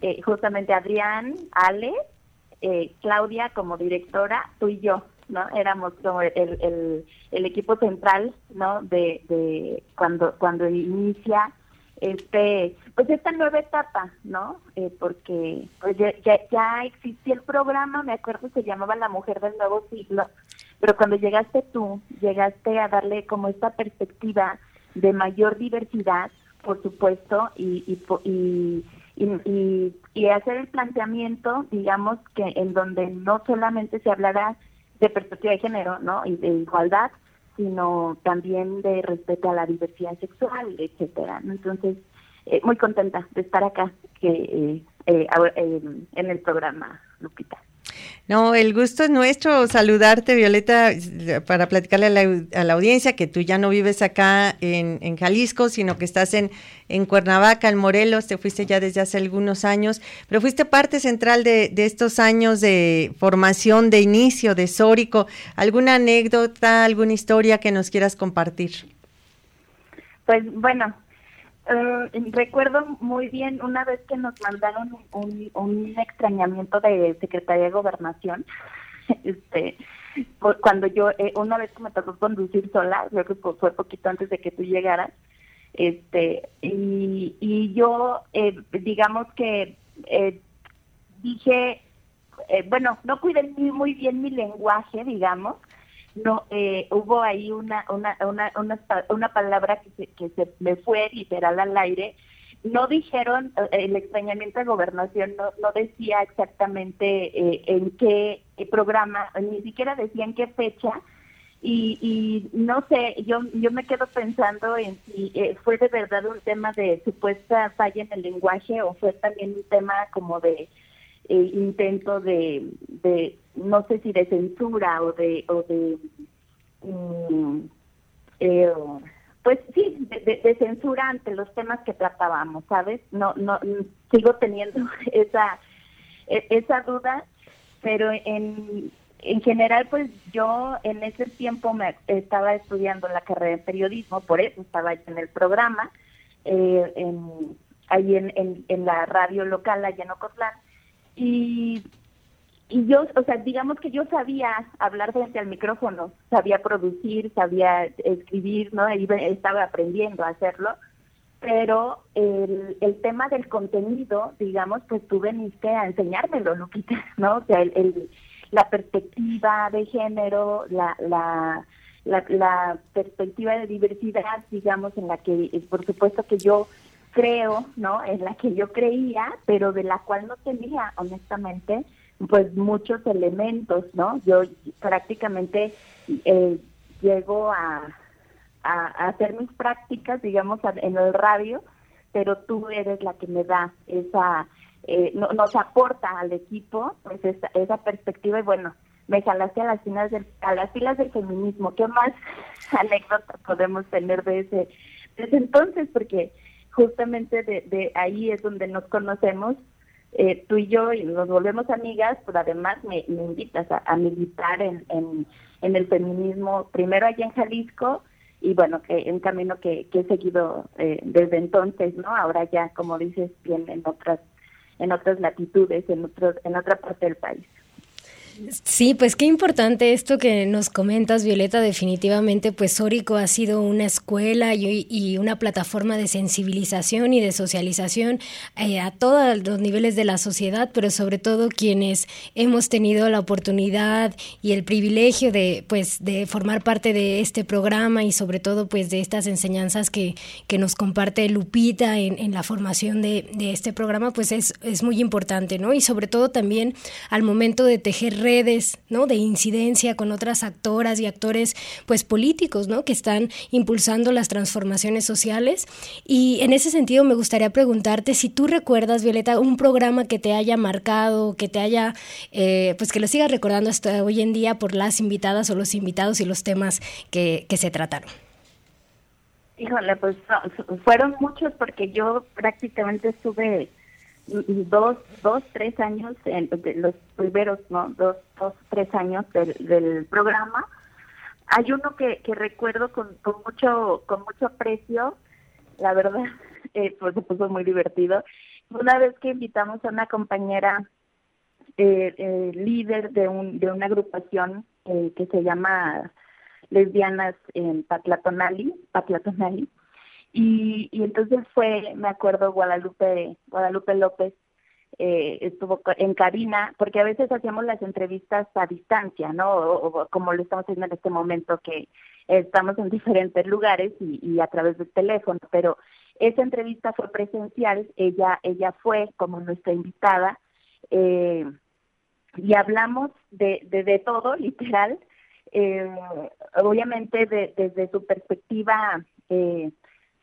eh, justamente Adrián, Ale, eh, Claudia como directora, tú y yo. ¿No? Éramos como el, el, equipo central, ¿no? De, de cuando cuando inicia este pues esta nueva etapa, ¿no? Eh, porque pues ya, ya, existía el programa, me acuerdo se llamaba La Mujer del Nuevo Siglo, pero cuando llegaste tú, llegaste a darle como esta perspectiva de mayor diversidad, por supuesto, y, y, y, y, y hacer el planteamiento, digamos, que en donde no solamente se hablará de perspectiva de género, ¿no? Y de igualdad, sino también de respeto a la diversidad sexual, etcétera. Entonces, eh, muy contenta de estar acá que eh, eh, en el programa, Lupita. No, el gusto es nuestro saludarte, Violeta, para platicarle a la, audiencia que tú ya no vives acá en, Jalisco, sino que estás en, en, Cuernavaca, en Morelos, te fuiste ya desde hace algunos años, pero fuiste parte central de, de estos años de formación, de inicio, de Sórico. ¿Alguna anécdota, alguna historia que nos quieras compartir? Pues bueno, eh, recuerdo muy bien una vez que nos mandaron un, extrañamiento de Secretaría de Gobernación, este, cuando yo, eh, una vez que me tocó conducir sola, creo que fue poquito antes de que tú llegaras, este, y, y yo, eh, digamos que dije, bueno, no cuidé muy bien mi lenguaje, digamos, no eh, hubo ahí una una, una, una, una palabra que se, que se me fue literal al aire. No dijeron eh, el extrañamiento de gobernación no, no decía exactamente eh, en qué programa ni siquiera decía en qué fecha. Y, y no sé yo yo me quedo pensando en si fue de verdad un tema de supuesta falla en el lenguaje o fue también un tema como de intento de, de no sé si de censura o de o de mm, eh, pues sí de, censura ante los temas que tratábamos sabes no no sigo teniendo esa e, esa duda pero en en general pues yo en ese tiempo me estaba estudiando la carrera de periodismo por eso estaba en el programa eh, ahí en, en, en la radio local allá en Ocotlán y y yo, o sea, digamos que yo sabía hablar frente al micrófono, sabía producir, sabía escribir, ¿no? estaba aprendiendo a hacerlo, pero el, el tema del contenido, digamos, pues tú veniste a enseñármelo, Lupita, ¿no? O sea, el, la perspectiva de género, la, la, la, la perspectiva de diversidad, digamos, en la que, por supuesto que yo creo, ¿no? En la que yo creía, pero de la cual no tenía, honestamente, pues muchos elementos, ¿no? Yo prácticamente eh, llego a, hacer mis prácticas, digamos, en el radio, pero tú eres la que me da esa, eh, nos aporta al equipo pues esa, esa perspectiva y bueno, me jalaste a las filas del, a las filas del feminismo. ¿Qué más anécdotas podemos tener de ese, de ese entonces? Porque justamente de, de ahí es donde nos conocemos eh, tú y yo y nos volvemos amigas, pero además me, invitas a, militar en, en, el feminismo, primero allá en Jalisco y bueno, que un camino que, que he seguido eh, desde entonces, ¿no? Ahora ya, como dices, bien en otras en otras latitudes, en otros en otra parte del país. Sí, pues qué importante esto que nos comentas, Violeta. Definitivamente, pues Sórico ha sido una escuela y, una plataforma de sensibilización y de socialización eh, a todos los niveles de la sociedad, pero sobre todo quienes hemos tenido la oportunidad y el privilegio de, pues, de formar parte de este programa y sobre todo, pues, de estas enseñanzas que, que nos comparte Lupita en, en la formación de, de, este programa, pues es, es muy importante, ¿no? Y sobre todo también al momento de tejer redes, ¿no? De incidencia con otras actoras y actores, pues políticos, ¿no? Que están impulsando las transformaciones sociales. Y en ese sentido me gustaría preguntarte si tú recuerdas, Violeta, un programa que te haya marcado, que te haya, eh, pues que lo sigas recordando hasta hoy en día por las invitadas o los invitados y los temas que, que se trataron. Híjole, pues fueron muchos porque yo prácticamente estuve dos, dos, tres años, en, los primeros, ¿no? Dos, dos, tres años del, del programa. Hay uno que, que recuerdo con, con mucho, con mucho aprecio, la verdad, eh, pues se puso muy divertido. Una vez que invitamos a una compañera eh, eh, líder de, un, de una agrupación eh, que se llama Lesbianas en Patlatonali, Patlatonali, y, y entonces fue, me acuerdo, Guadalupe, Guadalupe López eh, estuvo en cabina, porque a veces hacíamos las entrevistas a distancia, ¿no? O, como lo estamos haciendo en este momento, que estamos en diferentes lugares y, y, a través del teléfono, pero esa entrevista fue presencial, ella, ella fue como nuestra invitada, eh, y hablamos de, de, de todo, literal, eh, obviamente de, desde su perspectiva eh,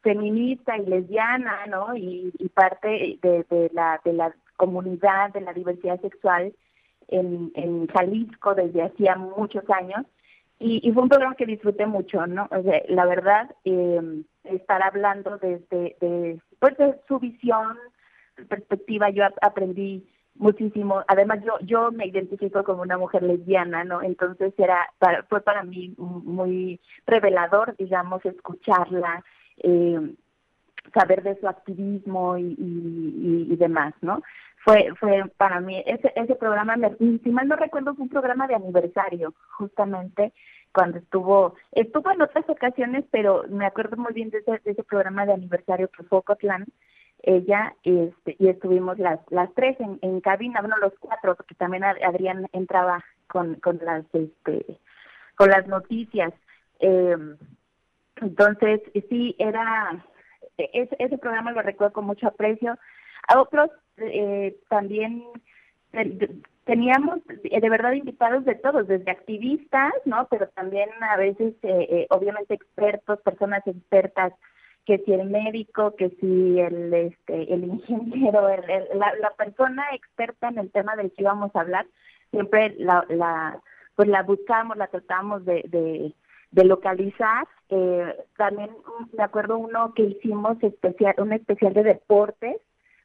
feminista y lesbiana, ¿no? Y, y parte de, de, la de la comunidad de la diversidad sexual en, Jalisco desde hacía muchos años y, fue un programa que disfruté mucho, ¿no? O sea, la verdad, eh, estar hablando desde de, pues de su visión, perspectiva, yo aprendí muchísimo. Además, yo yo me identifico como una mujer lesbiana, ¿no? Entonces era para, fue para mí muy revelador, digamos, escucharla, eh, saber de su activismo y, y, demás, ¿no? Fue, fue para mí, ese, ese programa, me, si mal no recuerdo, fue un programa de aniversario, justamente cuando estuvo, estuvo en otras ocasiones, pero me acuerdo muy bien de ese, de ese programa de aniversario que fue Cotlán, ella este, y estuvimos las las tres en, en cabina, bueno los cuatro, porque también Adrián entraba con, con las este con las noticias. Eh, entonces, sí, era, ese, programa lo recuerdo con mucho aprecio. A otros eh, también teníamos de verdad invitados de todos, desde activistas, ¿no? Pero también a veces, eh, eh, obviamente, expertos, personas expertas, que si el médico, que si el este el ingeniero, el, la, la persona experta en el tema del que íbamos a hablar, siempre la, la pues la buscamos, la tratamos de, de de localizar. Eh, también me acuerdo uno que hicimos especial, un especial de deportes,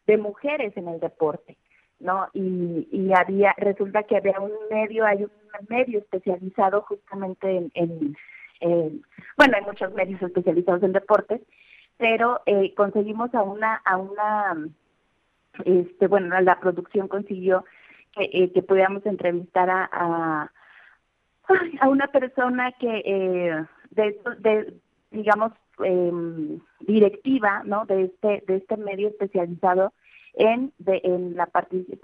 de mujeres en el deporte, ¿no? Y, y había, resulta que había un medio, hay un medio especializado justamente en, en, en bueno, hay muchos medios especializados en deportes, pero eh, conseguimos a una, a una, este, bueno, la producción consiguió que, eh, que pudiéramos entrevistar a a una persona que eh, de, de digamos eh, directiva no de este de este medio especializado en de, en la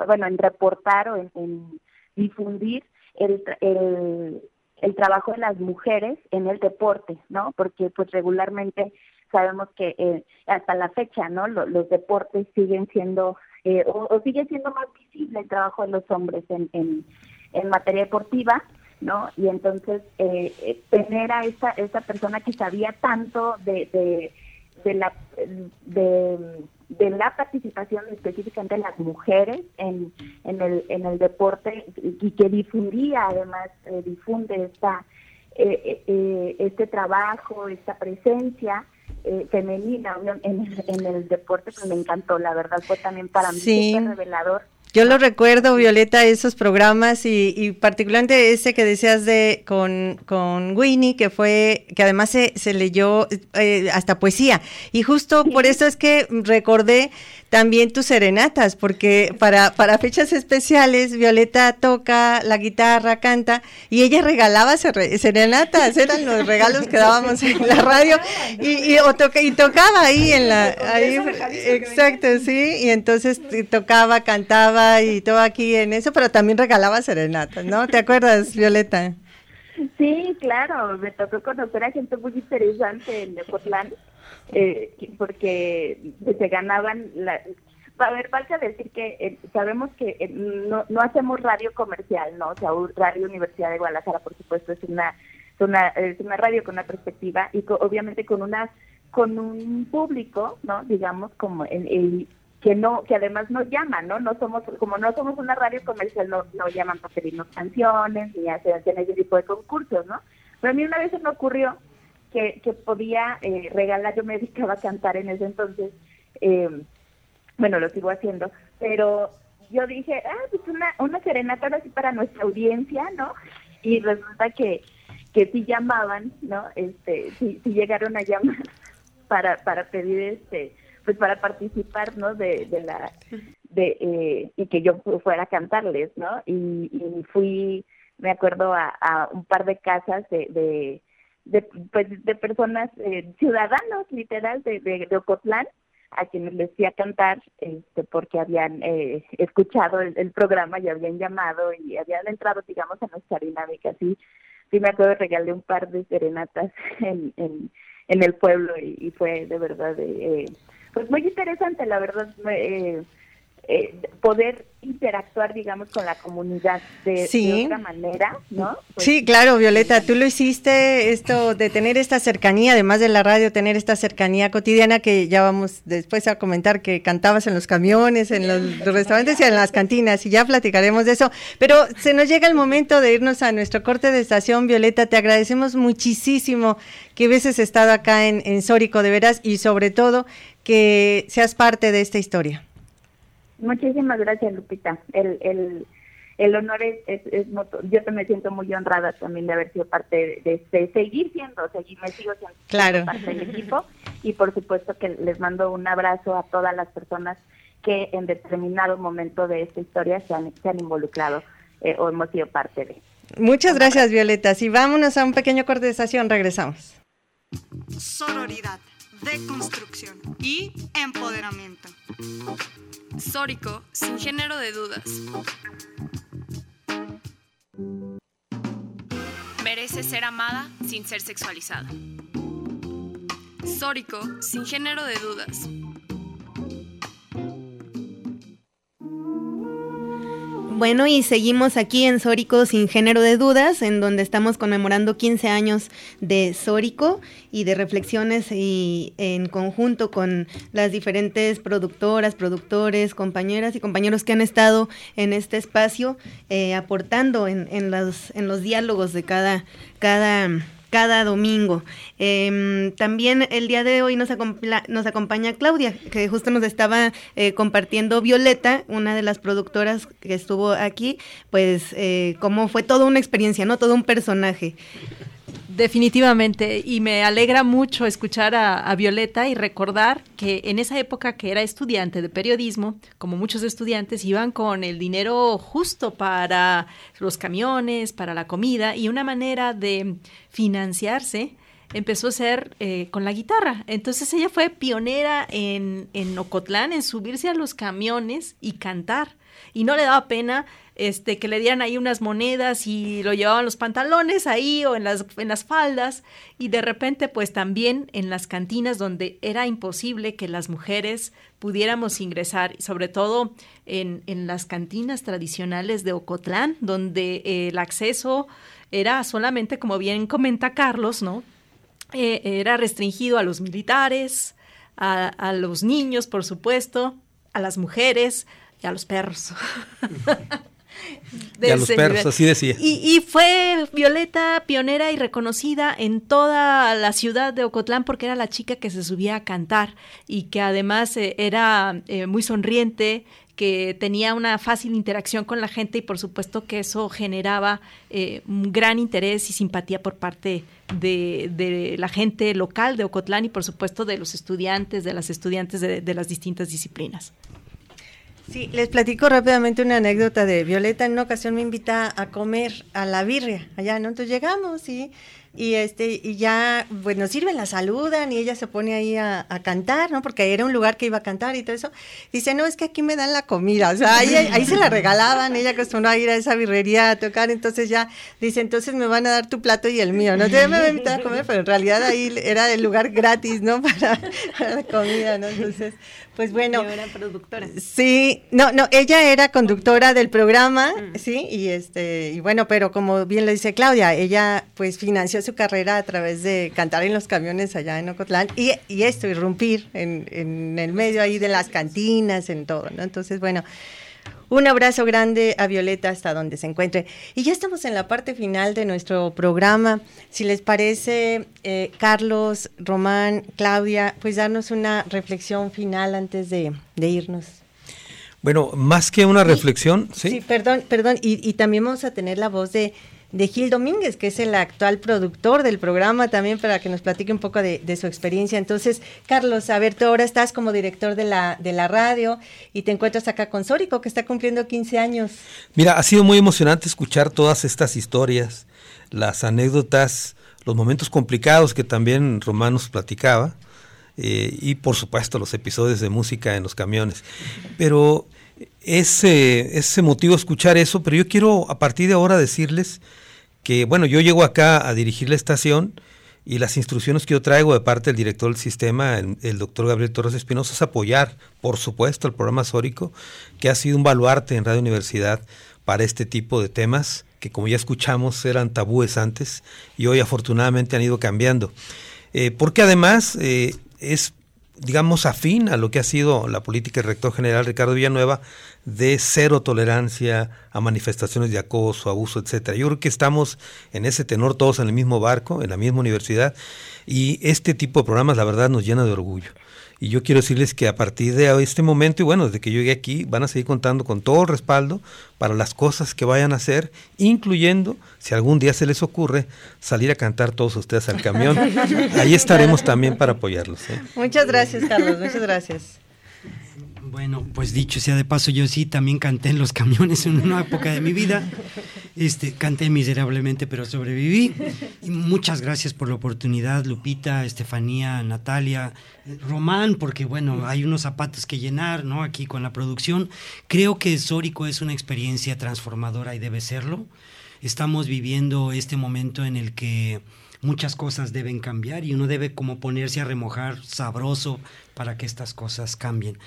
bueno en reportar o en, en difundir el, el el trabajo de las mujeres en el deporte no porque pues regularmente sabemos que eh, hasta la fecha no los, los deportes siguen siendo eh, o, o sigue siendo más visible el trabajo de los hombres en en, en materia deportiva ¿no? Y entonces eh, eh, tener a esta, esta persona que sabía tanto de, de, de la de, de, la participación específicamente de las mujeres en, en, el, en el deporte y que difundía además, eh, difunde esta, eh, eh, este trabajo, esta presencia eh, femenina en, en, el deporte, pues me encantó, la verdad fue también para mí sí. revelador Yo lo recuerdo, Violeta, esos programas y, particularmente ese que decías de con, con Winnie, que fue, que además se, se leyó eh, hasta poesía. Y justo por eso es que recordé también tus serenatas, porque para, para fechas especiales Violeta toca la guitarra, canta, y ella regalaba serenatas, eran los regalos que dábamos en la radio, y, y, y tocaba ahí en la... Ahí, exacto, sí, y entonces tocaba, cantaba y todo aquí en eso, pero también regalaba serenatas, ¿no? ¿Te acuerdas, Violeta? Sí, claro, me tocó conocer a gente muy interesante en Nepotlán eh, porque se ganaban la, a ver, falta decir que eh, sabemos que eh, no, no hacemos radio comercial, ¿no? O sea, Radio Universidad de Guadalajara, por supuesto, es una, es una, es una radio con una perspectiva y obviamente con una con un público, ¿no? Digamos, como el, que no que además nos llaman, ¿no? No somos como no somos una radio comercial, no, no llaman para pedirnos canciones ni hacer ese tipo de concursos, ¿no? Pero a mí una vez se me ocurrió que, podía eh, regalar, yo me dedicaba a cantar en ese entonces, eh, bueno, lo sigo haciendo, pero yo dije, ah, pues una, una serenata así para nuestra audiencia, ¿no? Y resulta que, que sí llamaban, ¿no? Este, sí, sí llegaron a llamar para, para pedir, este, pues para participar, ¿no? De, de la, de, eh, y que yo fuera a cantarles, ¿no? Y, fui, me acuerdo, a, a un par de casas de, de pues, de personas, eh, ciudadanos literal de, de, Ocotlán, a quienes les fui a cantar este, porque habían eh, escuchado el, programa y habían llamado y habían entrado, digamos, a nuestra dinámica. Sí, sí me acuerdo, regalé un par de serenatas en, en, en el pueblo y, fue de verdad, eh, pues muy interesante, la verdad. Eh, eh, poder interactuar, digamos, con la comunidad de, otra manera, ¿no? Pues sí, claro, Violeta, tú lo hiciste, esto de tener esta cercanía, además de la radio, tener esta cercanía cotidiana que ya vamos después a comentar que cantabas en los camiones, en los restaurantes y en las cantinas, y ya platicaremos de eso. Pero se nos llega el momento de irnos a nuestro corte de estación, Violeta, te agradecemos muchísimo que hubieses estado acá en, en Sórico, de veras, y sobre todo que seas parte de esta historia. Muchísimas gracias, Lupita. El, el, el honor es, es, es, yo me siento muy honrada también de haber sido parte de, seguir siendo, seguir, me sigo siendo parte del equipo y por supuesto que les mando un abrazo a todas las personas que en determinado momento de esta historia se han, se han involucrado eh, o hemos sido parte de. Muchas gracias, Violeta. Si vámonos a un pequeño corte de estación, regresamos. Sororidad, deconstrucción y empoderamiento. Sórico, sin género de dudas. Merece ser amada sin ser sexualizada. Sórico, sin género de dudas. Bueno, y seguimos aquí en Sórico sin género de dudas, en donde estamos conmemorando 15 años de Sórico y de reflexiones y en conjunto con las diferentes productoras, productores, compañeras y compañeros que han estado en este espacio eh, aportando en, en, los, en los diálogos de cada, cada cada domingo. Em, también el día de hoy nos, acompaña Claudia, que justo nos estaba eh, compartiendo Violeta, una de las productoras que estuvo aquí, pues eh, cómo fue toda una experiencia, ¿no? Todo un personaje. Definitivamente, y me alegra mucho escuchar a, Violeta y recordar que en esa época que era estudiante de periodismo, como muchos estudiantes, iban con el dinero justo para los camiones, para la comida, y una manera de financiarse empezó a ser eh, con la guitarra. Entonces ella fue pionera en, en Ocotlán, en subirse a los camiones y cantar. Y no le daba pena este, que le dieran ahí unas monedas y lo llevaban los pantalones ahí o en las, en las faldas y de repente pues también en las cantinas donde era imposible que las mujeres pudiéramos ingresar, sobre todo en, en las cantinas tradicionales de Ocotlán, donde eh, el acceso era solamente, como bien comenta Carlos, ¿no? Eh, era restringido a los militares, a, a los niños, por supuesto, a las mujeres y a los perros. de a los perros, así decía. Y, fue Violeta pionera y reconocida en toda la ciudad de Ocotlán porque era la chica que se subía a cantar y que además eh, era eh, muy sonriente, que tenía una fácil interacción con la gente y por supuesto que eso generaba eh, un gran interés y simpatía por parte de, la gente local de Ocotlán y por supuesto de los estudiantes, de las estudiantes de, las distintas disciplinas. Sí, les platico rápidamente una anécdota de Violeta. En una ocasión me invita a comer a la birria allá, ¿no? Entonces llegamos y y este y ya bueno sirven la saludan y ella se pone ahí a, cantar no porque era un lugar que iba a cantar y todo eso. Dice no es que aquí me dan la comida o sea ahí, se la regalaban. Ella acostumbró a ir a esa birrería a tocar entonces ya dice entonces me van a dar tu plato y el mío no entonces me voy a a comer pero en realidad ahí era el lugar gratis no para, la comida no entonces pues bueno. era productora. Sí, no, no, ella era conductora del programa, mm. sí, y este, y bueno, pero como bien lo dice Claudia, ella pues financió su carrera a través de cantar en los camiones allá en Ocotlán y, y esto, irrumpir en, en el medio ahí de las cantinas, en todo, ¿no? Entonces, bueno, un abrazo grande a Violeta hasta donde se encuentre. Y ya estamos en la parte final de nuestro programa. Si les parece, eh, Carlos, Román, Claudia, pues darnos una reflexión final antes de, irnos. Bueno, más que una reflexión, sí. Sí, perdón, perdón. Y, y también vamos a tener la voz de de Gil Domínguez, que es el actual productor del programa, también para que nos platique un poco de, su experiencia. Entonces, Carlos, a ver, tú ahora estás como director de la, de la radio y te encuentras acá con Sórico, que está cumpliendo 15 años. Mira, ha sido muy emocionante escuchar todas estas historias, las anécdotas, los momentos complicados que también Román nos platicaba. Eh, y por supuesto los episodios de música en los camiones. Pero ese es motivo escuchar eso, pero yo quiero a partir de ahora decirles que, bueno, yo llego acá a dirigir la estación y las instrucciones que yo traigo de parte del director del sistema, el, doctor Gabriel Torres Espinosa, es apoyar, por supuesto, el programa Sórico, que ha sido un baluarte en Radio Universidad para este tipo de temas que, como ya escuchamos, eran tabúes antes y hoy afortunadamente han ido cambiando. Eh, porque además eh, es digamos, afín a lo que ha sido la política del rector general Ricardo Villanueva de cero tolerancia a manifestaciones de acoso, abuso, etcétera. Yo creo que estamos en ese tenor todos en el mismo barco, en la misma universidad, y este tipo de programas, la verdad, nos llena de orgullo. Y yo quiero decirles que a partir de este momento, y bueno, desde que yo llegué aquí, van a seguir contando con todo el respaldo para las cosas que vayan a hacer, incluyendo, si algún día se les ocurre, salir a cantar todos ustedes al camión. Ahí estaremos también para apoyarlos. ¿eh? Muchas gracias, Carlos, muchas gracias. Bueno, pues dicho sea de paso, yo sí también canté en los camiones en una época de mi vida. Este, canté miserablemente, pero sobreviví. Y muchas gracias por la oportunidad, Lupita, Estefanía, Natalia, Román, porque bueno, hay unos zapatos que llenar, ¿no? Aquí con la producción. Creo que Sórico es una experiencia transformadora y debe serlo. Estamos viviendo este momento en el que muchas cosas deben cambiar y uno debe como ponerse a remojar sabroso para que estas cosas cambien.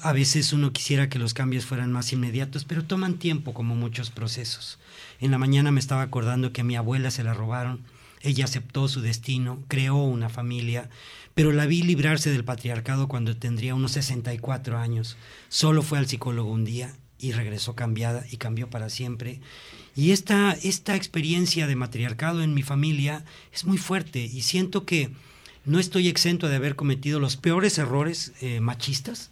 A veces uno quisiera que los cambios fueran más inmediatos, pero toman tiempo como muchos procesos. En la mañana me estaba acordando que a mi abuela se la robaron, ella aceptó su destino, creó una familia, pero la vi librarse del patriarcado cuando tendría unos 64 años. Solo fue al psicólogo un día y regresó cambiada y cambió para siempre. Y esta, esta experiencia de matriarcado en mi familia es muy fuerte y siento que no estoy exento de haber cometido los peores errores eh, machistas,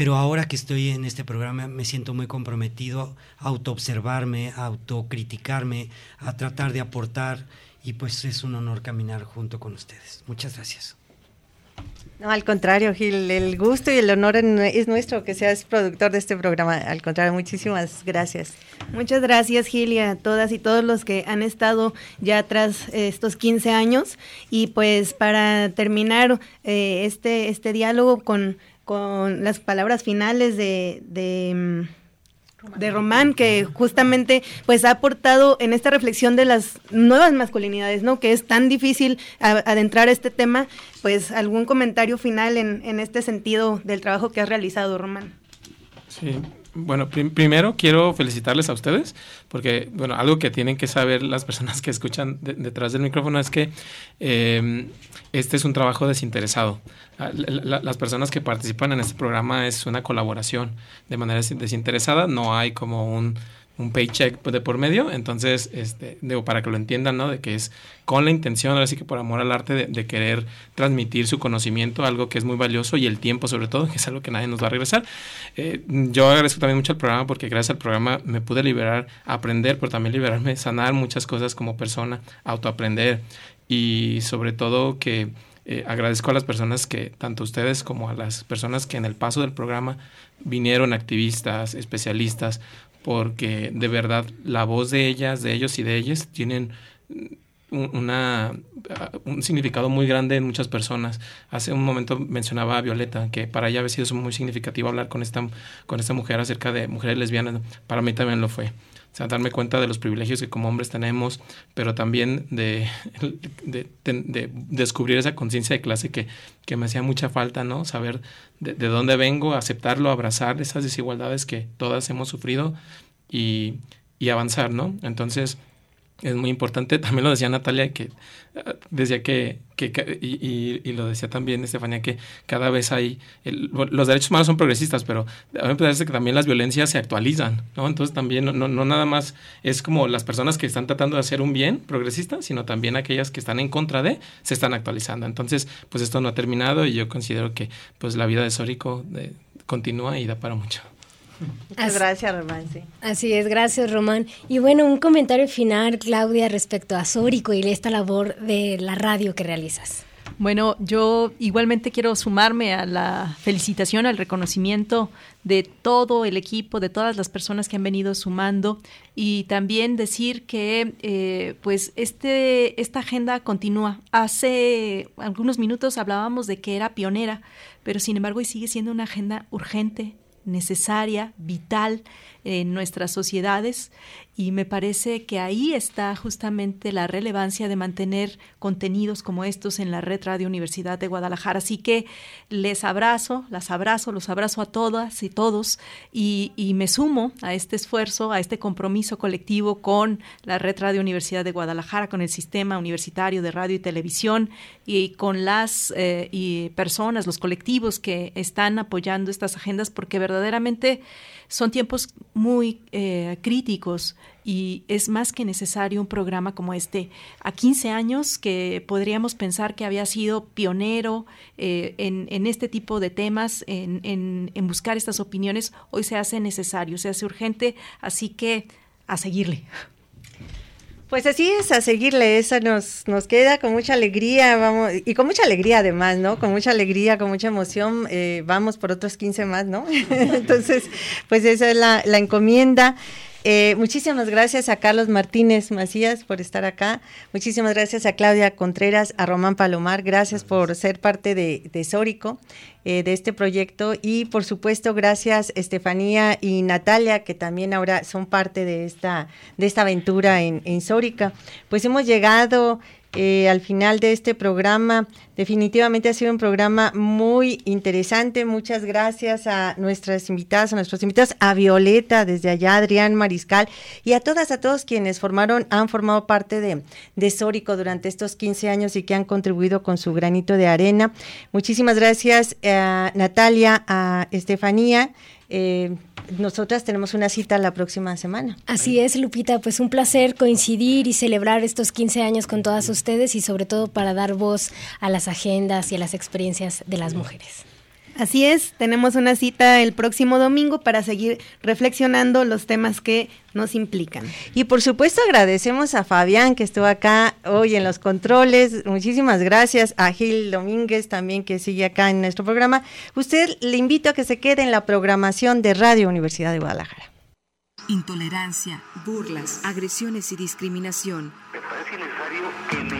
pero ahora que estoy en este programa me siento muy comprometido a autoobservarme, a autocriticarme, a tratar de aportar y pues es un honor caminar junto con ustedes. Muchas gracias. No, al contrario, Gil, el gusto y el honor es nuestro que seas productor de este programa. Al contrario, muchísimas gracias. Muchas gracias, Gil, y a todas y todos los que han estado ya tras estos 15 años. Y pues para terminar eh, este, este diálogo con con las palabras finales de, de, de, Román, que justamente pues ha aportado en esta reflexión de las nuevas masculinidades, ¿no? Que es tan difícil adentrar este tema, pues algún comentario final en, en este sentido del trabajo que has realizado, Román. Sí, bueno, primero quiero felicitarles a ustedes, porque, bueno, algo que tienen que saber las personas que escuchan detrás del micrófono es que em, este es un trabajo desinteresado. Ah, las personas que participan en este programa es una colaboración de manera desinteresada, no hay como un un paycheck de por medio, entonces, este, digo, para que lo entiendan, ¿no? De que es con la intención, ahora sí que por amor al arte, de, querer transmitir su conocimiento, algo que es muy valioso y el tiempo sobre todo, que es algo que nadie nos va a regresar. Eh, yo agradezco también mucho al programa porque gracias al programa me pude liberar, aprender, pero también liberarme, sanar muchas cosas como persona, autoaprender y sobre todo que eh, agradezco a las personas que, tanto ustedes como a las personas que en el paso del programa vinieron, activistas, especialistas, porque de verdad la voz de ellas, de ellos y de ellas tienen un, una, un significado muy grande en muchas personas. Hace un momento mencionaba a Violeta, que para ella había sido muy significativo hablar con esta, con esta mujer acerca de mujeres lesbianas. Para mí también lo fue. O sea, darme cuenta de los privilegios que como hombres tenemos, pero también de, de, descubrir esa conciencia de clase que, que, me hacía mucha falta, ¿no? Saber de, dónde vengo, aceptarlo, abrazar esas desigualdades que todas hemos sufrido y, y avanzar, ¿no? Entonces, es muy importante. También lo decía Natalia, que ah, decía que, que y, y, lo decía también Estefanía, que cada vez hay, los derechos humanos son progresistas, pero a parece que también las violencias se actualizan, ¿no? Entonces también no, no, nada más es como las personas que están tratando de hacer un bien progresista, sino también aquellas que están en contra de, se están actualizando. Entonces, pues esto no ha terminado y yo considero que pues la vida de Sórico de, continúa y da para mucho. Muchas gracias, Román. Así es, gracias, Román. Y bueno, un comentario final, Claudia, respecto a Sórico y esta labor de la radio que realizas. Bueno, yo igualmente quiero sumarme a la felicitación, al reconocimiento de todo el equipo, de todas las personas que han venido sumando y también decir que eh, pues este, esta agenda continúa. Hace algunos minutos hablábamos de que era pionera, pero sin embargo hoy sigue siendo una agenda urgente, necesaria, vital en nuestras sociedades y me parece que ahí está justamente la relevancia de mantener contenidos como estos en la red Radio Universidad de Guadalajara. Así que les abrazo, las abrazo, los abrazo a todas y todos y, me sumo a este esfuerzo, a este compromiso colectivo con la red Radio Universidad de Guadalajara, con el sistema universitario de radio y televisión y con las eh, y personas, los colectivos que están apoyando estas agendas porque verdaderamente son tiempos muy eh, críticos y es más que necesario un programa como este. A 15 años que podríamos pensar que había sido pionero eh, en, este tipo de temas, en, en, buscar estas opiniones, hoy se hace necesario, se hace urgente, así que a seguirle. Pues así es, a seguirle, esa nos, nos queda con mucha alegría, vamos, y con mucha alegría además, ¿no? Con mucha alegría, con mucha emoción, eh, vamos por otros 15 más, ¿no? Entonces, pues esa es la, la encomienda. Eh, muchísimas gracias a Carlos Martínez Macías por estar acá. Muchísimas gracias a Claudia Contreras, a Román Palomar. Gracias por ser parte de, de Sórico, eh, de este proyecto. Y por supuesto, gracias Estefanía y Natalia, que también ahora son parte de esta, de esta aventura en, en Sórica. Pues hemos llegado eh, al final de este programa. Definitivamente ha sido un programa muy interesante. Muchas gracias a nuestras invitadas, a nuestros invitados, a Violeta desde allá, Adrián Mariscal y a todas, a todos quienes formaron, han formado parte de, de Sórico durante estos 15 años y que han contribuido con su granito de arena. Muchísimas gracias a Natalia, a Estefanía. Eh, nosotras tenemos una cita la próxima semana. Así es, Lupita, pues un placer coincidir y celebrar estos 15 años con todas ustedes y sobre todo para dar voz a las agendas y a las experiencias de las mujeres. Así es, tenemos una cita el próximo domingo para seguir reflexionando los temas que nos implican. Y por supuesto agradecemos a Fabián que estuvo acá hoy en los controles. Muchísimas gracias a Gil Domínguez también que sigue acá en nuestro programa. Usted le invito a que se quede en la programación de Radio Universidad de Guadalajara. Intolerancia, burlas, agresiones y discriminación. Es necesario que me